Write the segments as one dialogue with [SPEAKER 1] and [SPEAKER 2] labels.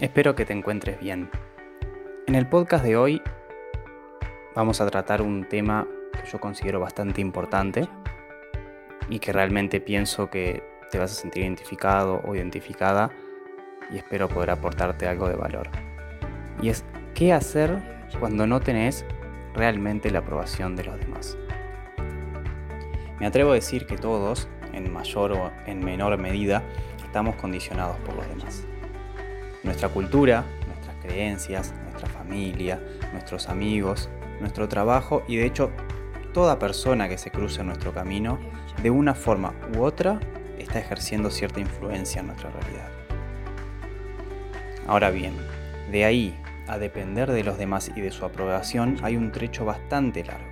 [SPEAKER 1] Espero que te encuentres bien. En el podcast de hoy vamos a tratar un tema que yo considero bastante importante y que realmente pienso que te vas a sentir identificado o identificada y espero poder aportarte algo de valor. Y es qué hacer cuando no tenés realmente la aprobación de los demás. Me atrevo a decir que todos, en mayor o en menor medida, estamos condicionados por los demás. Nuestra cultura, nuestras creencias, nuestra familia, nuestros amigos, nuestro trabajo y de hecho toda persona que se cruce en nuestro camino, de una forma u otra, está ejerciendo cierta influencia en nuestra realidad. Ahora bien, de ahí a depender de los demás y de su aprobación hay un trecho bastante largo.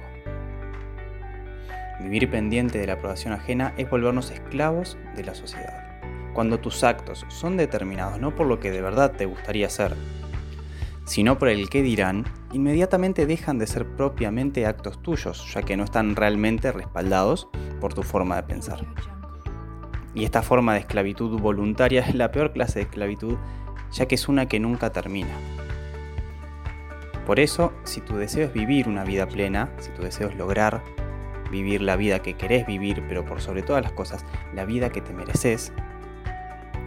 [SPEAKER 1] Vivir pendiente de la aprobación ajena es volvernos esclavos de la sociedad. Cuando tus actos son determinados no por lo que de verdad te gustaría hacer, sino por el qué dirán, inmediatamente dejan de ser propiamente actos tuyos, ya que no están realmente respaldados por tu forma de pensar. Y esta forma de esclavitud voluntaria es la peor clase de esclavitud, ya que es una que nunca termina. Por eso, si tu deseo es vivir una vida plena, si tu deseo es lograr vivir la vida que querés vivir, pero por sobre todas las cosas, la vida que te mereces,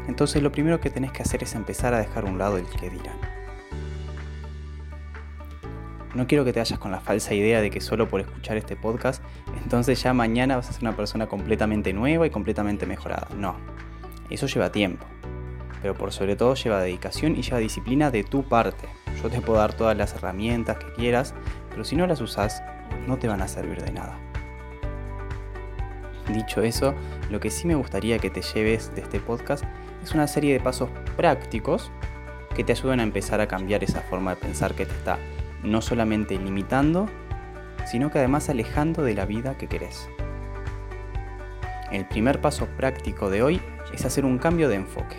[SPEAKER 1] entonces lo primero que tenés que hacer es empezar a dejar a un lado el que dirán. No quiero que te vayas con la falsa idea de que solo por escuchar este podcast, entonces ya mañana vas a ser una persona completamente nueva y completamente mejorada. No, eso lleva tiempo, pero por sobre todo lleva dedicación y lleva disciplina de tu parte. Yo te puedo dar todas las herramientas que quieras, pero si no las usas, no te van a servir de nada. Dicho eso, lo que sí me gustaría que te lleves de este podcast es una serie de pasos prácticos que te ayuden a empezar a cambiar esa forma de pensar que te está no solamente limitando, sino que además alejando de la vida que querés. El primer paso práctico de hoy es hacer un cambio de enfoque.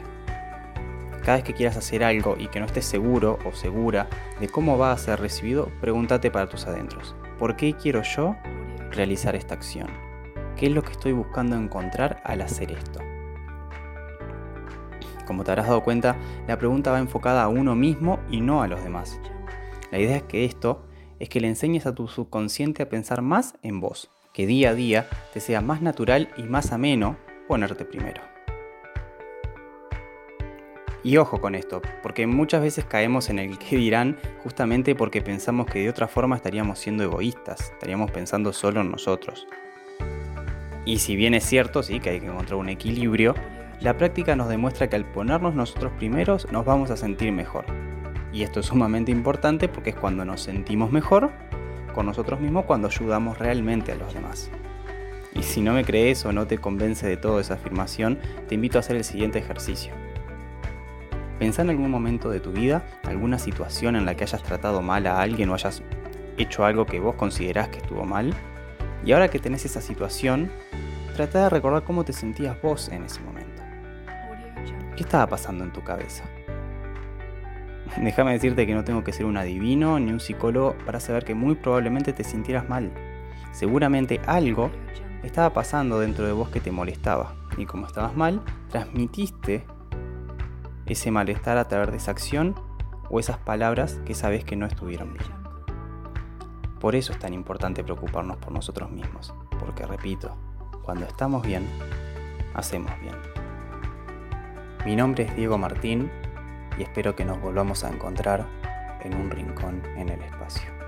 [SPEAKER 1] Cada vez que quieras hacer algo y que no estés seguro o segura de cómo va a ser recibido, pregúntate para tus adentros, ¿por qué quiero yo realizar esta acción? ¿Qué es lo que estoy buscando encontrar al hacer esto? Como te habrás dado cuenta, la pregunta va enfocada a uno mismo y no a los demás. La idea es que esto es que le enseñes a tu subconsciente a pensar más en vos, que día a día te sea más natural y más ameno ponerte primero. Y ojo con esto, porque muchas veces caemos en el que dirán justamente porque pensamos que de otra forma estaríamos siendo egoístas, estaríamos pensando solo en nosotros. Y si bien es cierto, sí, que hay que encontrar un equilibrio, la práctica nos demuestra que al ponernos nosotros primeros nos vamos a sentir mejor, y esto es sumamente importante porque es cuando nos sentimos mejor con nosotros mismos cuando ayudamos realmente a los demás. Y si no me crees o no te convence de toda esa afirmación, te invito a hacer el siguiente ejercicio. Pensá en algún momento de tu vida, alguna situación en la que hayas tratado mal a alguien o hayas hecho algo que vos considerás que estuvo mal. Y ahora que tenés esa situación, trata de recordar cómo te sentías vos en ese momento. ¿Qué estaba pasando en tu cabeza? Déjame decirte que no tengo que ser un adivino ni un psicólogo para saber que muy probablemente te sintieras mal. Seguramente algo estaba pasando dentro de vos que te molestaba. Y como estabas mal, transmitiste ese malestar a través de esa acción o esas palabras que sabes que no estuvieron bien. Por eso es tan importante preocuparnos por nosotros mismos. Porque repito, cuando estamos bien, hacemos bien. Mi nombre es Diego Martín y espero que nos volvamos a encontrar en un rincón en el espacio.